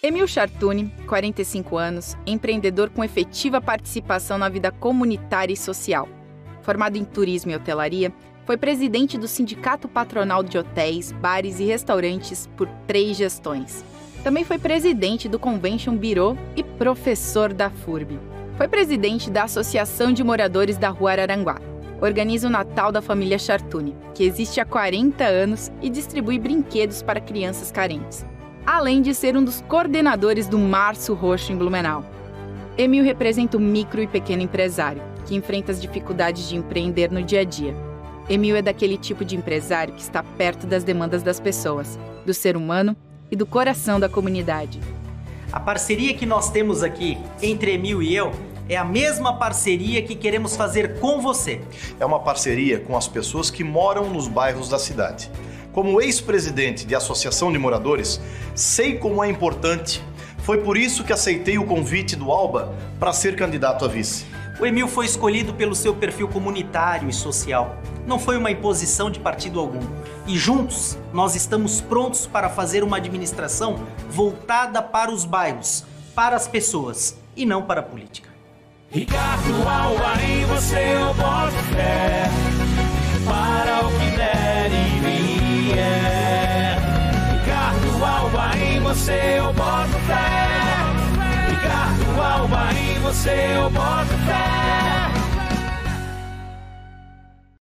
Emil Chartuni, 45 anos, empreendedor com efetiva participação na vida comunitária e social. Formado em turismo e hotelaria, foi presidente do Sindicato Patronal de Hotéis, Bares e Restaurantes por três gestões. Também foi presidente do Convention Bureau e professor da FURB. Foi presidente da Associação de Moradores da Rua Araranguá. Organiza o Natal da família Chartuni, que existe há 40 anos e distribui brinquedos para crianças carentes além de ser um dos coordenadores do Março Roxo em Blumenau. Emil representa o micro e pequeno empresário, que enfrenta as dificuldades de empreender no dia a dia. Emil é daquele tipo de empresário que está perto das demandas das pessoas, do ser humano e do coração da comunidade. A parceria que nós temos aqui entre Emil e eu é a mesma parceria que queremos fazer com você. É uma parceria com as pessoas que moram nos bairros da cidade. Como ex-presidente de associação de moradores, sei como é importante. Foi por isso que aceitei o convite do Alba para ser candidato a vice. O Emil foi escolhido pelo seu perfil comunitário e social. Não foi uma imposição de partido algum. E juntos, nós estamos prontos para fazer uma administração voltada para os bairros, para as pessoas e não para a política. Ricardo Alba, em você eu boto fé você eu boto fé. Ricardo Alba, em você eu boto fé.